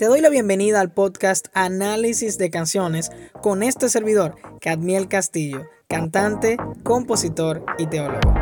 Te doy la bienvenida al podcast Análisis de Canciones con este servidor, Cadmiel Castillo, cantante, compositor y teólogo.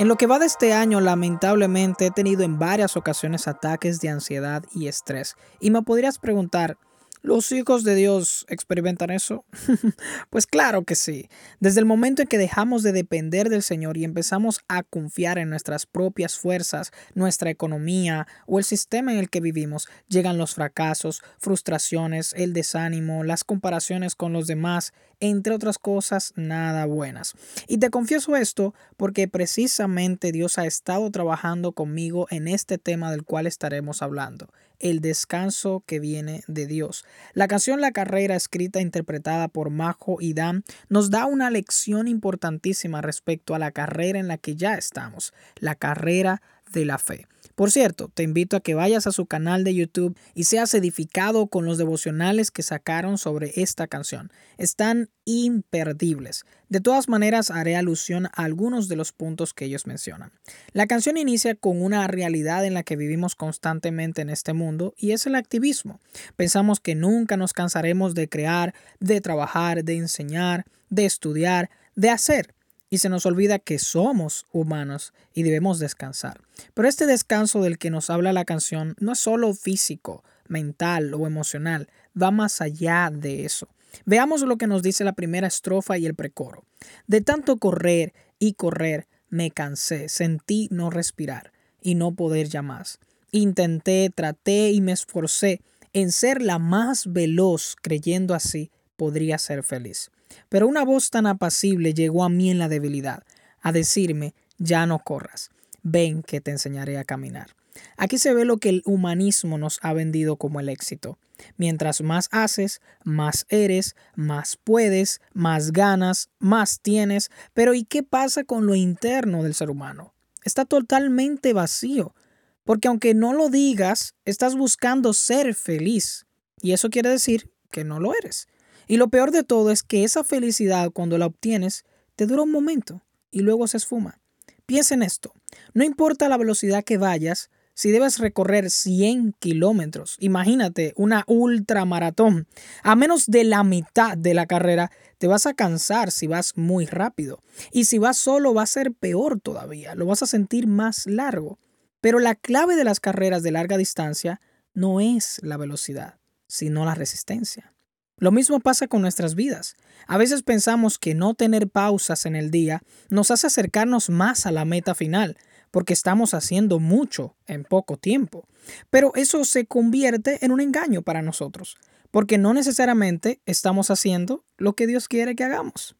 En lo que va de este año, lamentablemente he tenido en varias ocasiones ataques de ansiedad y estrés. Y me podrías preguntar, ¿Los hijos de Dios experimentan eso? pues claro que sí. Desde el momento en que dejamos de depender del Señor y empezamos a confiar en nuestras propias fuerzas, nuestra economía o el sistema en el que vivimos, llegan los fracasos, frustraciones, el desánimo, las comparaciones con los demás, entre otras cosas nada buenas. Y te confieso esto porque precisamente Dios ha estado trabajando conmigo en este tema del cual estaremos hablando el descanso que viene de Dios. La canción La Carrera, escrita e interpretada por Majo y Dan, nos da una lección importantísima respecto a la carrera en la que ya estamos, la carrera de la fe. Por cierto, te invito a que vayas a su canal de YouTube y seas edificado con los devocionales que sacaron sobre esta canción. Están imperdibles. De todas maneras, haré alusión a algunos de los puntos que ellos mencionan. La canción inicia con una realidad en la que vivimos constantemente en este mundo y es el activismo. Pensamos que nunca nos cansaremos de crear, de trabajar, de enseñar, de estudiar, de hacer y se nos olvida que somos humanos y debemos descansar. Pero este descanso del que nos habla la canción no es solo físico, mental o emocional, va más allá de eso. Veamos lo que nos dice la primera estrofa y el precoro. De tanto correr y correr, me cansé, sentí no respirar y no poder ya más. Intenté, traté y me esforcé en ser la más veloz, creyendo así podría ser feliz. Pero una voz tan apacible llegó a mí en la debilidad, a decirme, ya no corras, ven que te enseñaré a caminar. Aquí se ve lo que el humanismo nos ha vendido como el éxito. Mientras más haces, más eres, más puedes, más ganas, más tienes. Pero ¿y qué pasa con lo interno del ser humano? Está totalmente vacío. Porque aunque no lo digas, estás buscando ser feliz. Y eso quiere decir que no lo eres. Y lo peor de todo es que esa felicidad cuando la obtienes te dura un momento y luego se esfuma. Piensa en esto. No importa la velocidad que vayas, si debes recorrer 100 kilómetros, imagínate una ultramaratón, a menos de la mitad de la carrera te vas a cansar si vas muy rápido. Y si vas solo va a ser peor todavía, lo vas a sentir más largo. Pero la clave de las carreras de larga distancia no es la velocidad, sino la resistencia. Lo mismo pasa con nuestras vidas. A veces pensamos que no tener pausas en el día nos hace acercarnos más a la meta final, porque estamos haciendo mucho en poco tiempo. Pero eso se convierte en un engaño para nosotros, porque no necesariamente estamos haciendo lo que Dios quiere que hagamos.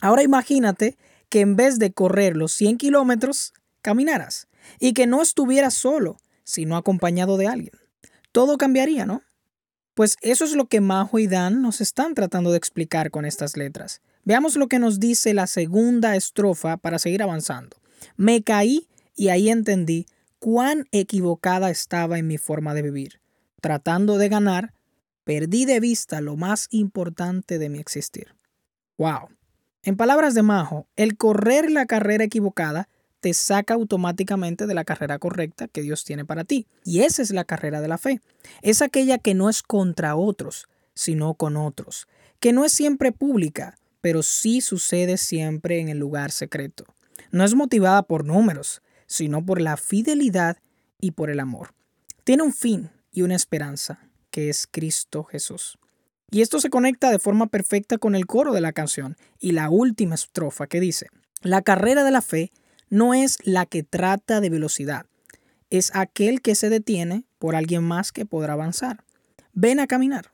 Ahora imagínate que en vez de correr los 100 kilómetros, caminaras y que no estuvieras solo, sino acompañado de alguien. Todo cambiaría, ¿no? Pues eso es lo que Majo y Dan nos están tratando de explicar con estas letras. Veamos lo que nos dice la segunda estrofa para seguir avanzando. Me caí y ahí entendí cuán equivocada estaba en mi forma de vivir. Tratando de ganar, perdí de vista lo más importante de mi existir. ¡Wow! En palabras de Majo, el correr la carrera equivocada te saca automáticamente de la carrera correcta que Dios tiene para ti. Y esa es la carrera de la fe. Es aquella que no es contra otros, sino con otros. Que no es siempre pública, pero sí sucede siempre en el lugar secreto. No es motivada por números, sino por la fidelidad y por el amor. Tiene un fin y una esperanza, que es Cristo Jesús. Y esto se conecta de forma perfecta con el coro de la canción y la última estrofa que dice, la carrera de la fe no es la que trata de velocidad, es aquel que se detiene por alguien más que podrá avanzar. Ven a caminar,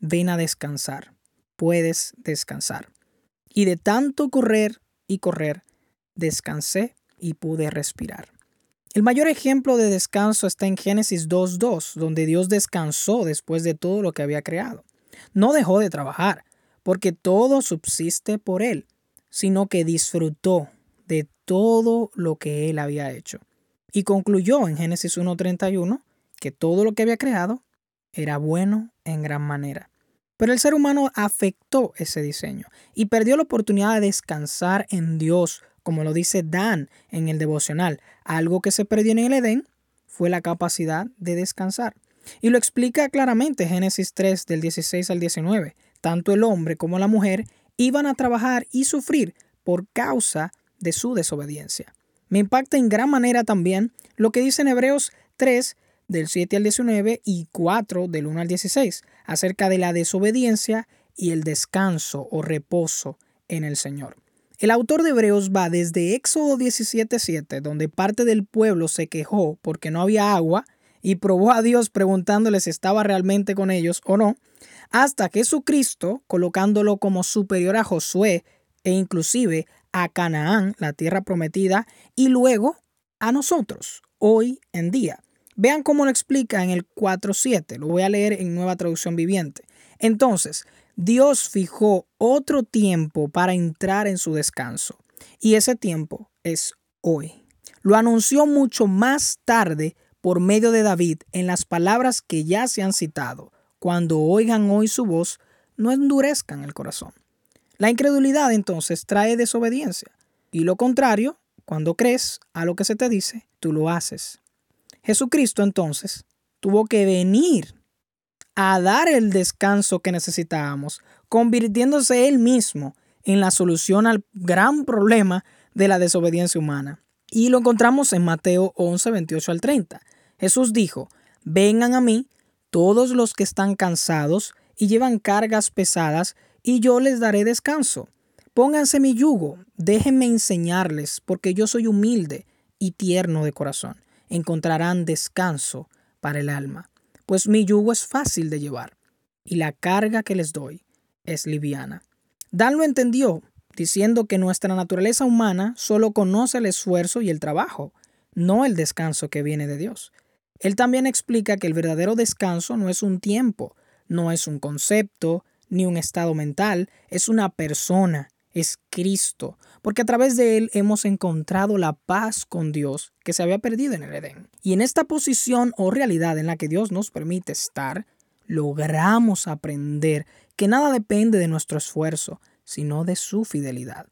ven a descansar, puedes descansar. Y de tanto correr y correr, descansé y pude respirar. El mayor ejemplo de descanso está en Génesis 2.2, donde Dios descansó después de todo lo que había creado. No dejó de trabajar, porque todo subsiste por Él, sino que disfrutó de todo lo que él había hecho. Y concluyó en Génesis 1.31 que todo lo que había creado era bueno en gran manera. Pero el ser humano afectó ese diseño y perdió la oportunidad de descansar en Dios, como lo dice Dan en el devocional. Algo que se perdió en el Edén fue la capacidad de descansar. Y lo explica claramente Génesis 3 del 16 al 19. Tanto el hombre como la mujer iban a trabajar y sufrir por causa de su desobediencia. Me impacta en gran manera también lo que dice en Hebreos 3 del 7 al 19 y 4 del 1 al 16 acerca de la desobediencia y el descanso o reposo en el Señor. El autor de Hebreos va desde Éxodo 17:7, donde parte del pueblo se quejó porque no había agua y probó a Dios preguntándole si estaba realmente con ellos o no, hasta Jesucristo, colocándolo como superior a Josué e inclusive a Canaán, la tierra prometida, y luego a nosotros, hoy en día. Vean cómo lo explica en el 4.7, lo voy a leer en nueva traducción viviente. Entonces, Dios fijó otro tiempo para entrar en su descanso, y ese tiempo es hoy. Lo anunció mucho más tarde por medio de David en las palabras que ya se han citado. Cuando oigan hoy su voz, no endurezcan el corazón. La incredulidad entonces trae desobediencia, y lo contrario, cuando crees a lo que se te dice, tú lo haces. Jesucristo entonces tuvo que venir a dar el descanso que necesitábamos, convirtiéndose él mismo en la solución al gran problema de la desobediencia humana. Y lo encontramos en Mateo 11, 28 al 30. Jesús dijo, vengan a mí todos los que están cansados y llevan cargas pesadas, y yo les daré descanso. Pónganse mi yugo, déjenme enseñarles, porque yo soy humilde y tierno de corazón. Encontrarán descanso para el alma, pues mi yugo es fácil de llevar, y la carga que les doy es liviana. Dan lo entendió, diciendo que nuestra naturaleza humana solo conoce el esfuerzo y el trabajo, no el descanso que viene de Dios. Él también explica que el verdadero descanso no es un tiempo, no es un concepto, ni un estado mental, es una persona, es Cristo, porque a través de Él hemos encontrado la paz con Dios que se había perdido en el Edén. Y en esta posición o realidad en la que Dios nos permite estar, logramos aprender que nada depende de nuestro esfuerzo, sino de su fidelidad.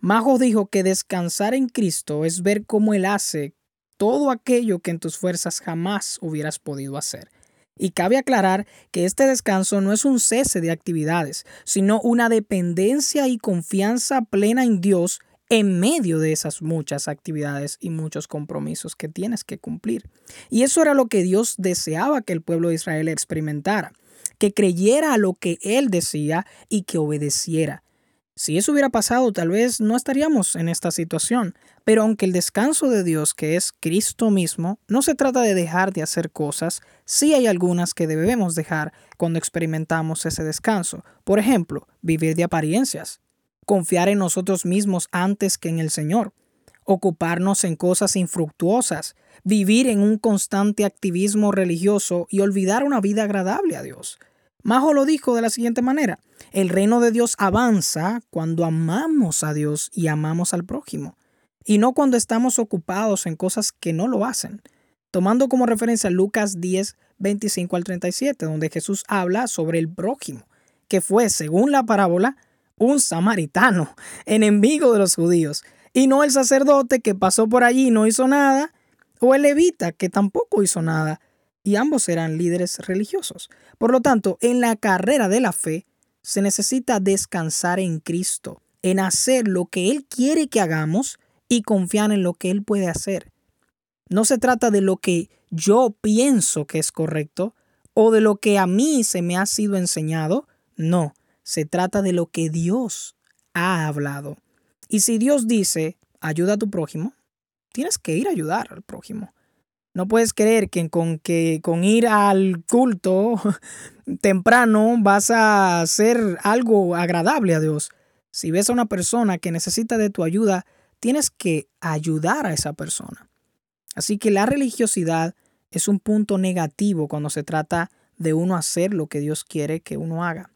Majo dijo que descansar en Cristo es ver cómo Él hace todo aquello que en tus fuerzas jamás hubieras podido hacer. Y cabe aclarar que este descanso no es un cese de actividades, sino una dependencia y confianza plena en Dios en medio de esas muchas actividades y muchos compromisos que tienes que cumplir. Y eso era lo que Dios deseaba que el pueblo de Israel experimentara, que creyera a lo que Él decía y que obedeciera. Si eso hubiera pasado, tal vez no estaríamos en esta situación. Pero aunque el descanso de Dios, que es Cristo mismo, no se trata de dejar de hacer cosas, sí hay algunas que debemos dejar cuando experimentamos ese descanso. Por ejemplo, vivir de apariencias, confiar en nosotros mismos antes que en el Señor, ocuparnos en cosas infructuosas, vivir en un constante activismo religioso y olvidar una vida agradable a Dios. Majo lo dijo de la siguiente manera, el reino de Dios avanza cuando amamos a Dios y amamos al prójimo, y no cuando estamos ocupados en cosas que no lo hacen. Tomando como referencia Lucas 10, 25 al 37, donde Jesús habla sobre el prójimo, que fue, según la parábola, un samaritano, enemigo de los judíos, y no el sacerdote que pasó por allí y no hizo nada, o el levita que tampoco hizo nada, y ambos eran líderes religiosos. Por lo tanto, en la carrera de la fe se necesita descansar en Cristo, en hacer lo que Él quiere que hagamos y confiar en lo que Él puede hacer. No se trata de lo que yo pienso que es correcto o de lo que a mí se me ha sido enseñado. No, se trata de lo que Dios ha hablado. Y si Dios dice, ayuda a tu prójimo, tienes que ir a ayudar al prójimo. No puedes creer que con, que con ir al culto temprano vas a hacer algo agradable a Dios. Si ves a una persona que necesita de tu ayuda, tienes que ayudar a esa persona. Así que la religiosidad es un punto negativo cuando se trata de uno hacer lo que Dios quiere que uno haga.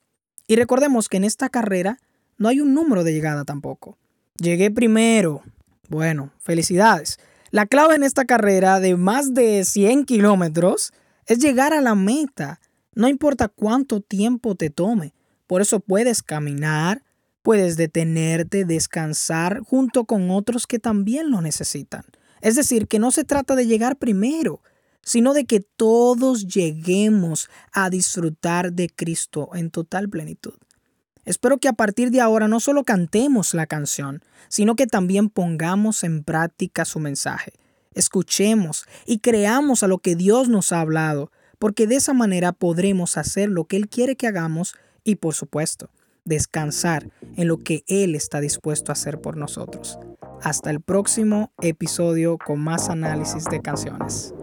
Y recordemos que en esta carrera no hay un número de llegada tampoco. Llegué primero. Bueno, felicidades. La clave en esta carrera de más de 100 kilómetros es llegar a la meta No importa cuánto tiempo te tome. Por eso puedes caminar, puedes detenerte, descansar junto con otros que también lo necesitan. Es decir, que no se trata de llegar primero, sino de que todos lleguemos a disfrutar de Cristo en total plenitud. Espero que a partir de ahora no solo cantemos la canción, sino que también pongamos en práctica su mensaje. Escuchemos y creamos a lo que Dios nos ha hablado, porque de esa manera podremos hacer lo que Él quiere que hagamos y, por supuesto, descansar en lo que Él está dispuesto a hacer por nosotros. Hasta el próximo episodio con más análisis de canciones.